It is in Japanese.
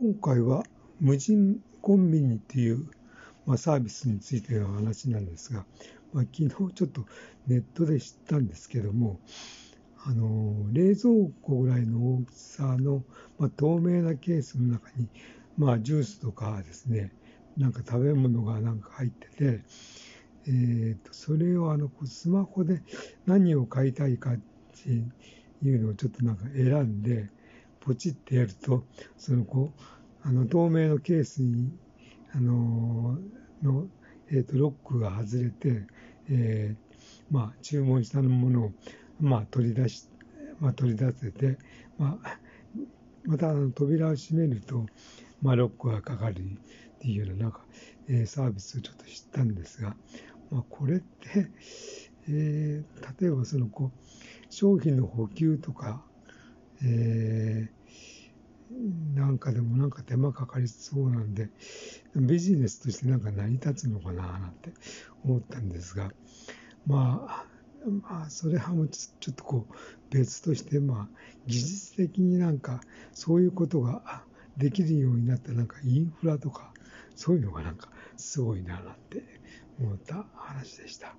今回は無人コンビニっていう、まあ、サービスについての話なんですが、まあ、昨日ちょっとネットで知ったんですけども、あの冷蔵庫ぐらいの大きさの、まあ、透明なケースの中に、まあ、ジュースとかですね、なんか食べ物がなんか入ってて、えー、とそれをあのスマホで何を買いたいかっていうのをちょっとなんか選んで、ポチってやると、そのこう、あの透明のケースに、あのの、えー、とロックが外れて、えー、まあ、注文したものを、まあ、取り出し、まあ、取り出せて、まあ、またあの扉を閉めると、まあ、ロックがかかるっていうようななんか、えー、サービスをちょっと知ったんですが、まあ、これって、えー、例えばそのこう商品の補給とか、えー、なんかでもなんか手間かかりそうなんで、ビジネスとしてなんか成り立つのかななんて思ったんですが、まあ、まあ、それはもうちょっとこう別として、まあ、技術的になんかそういうことができるようになったなんかインフラとか、そういうのがなんかすごいななんて思った話でした。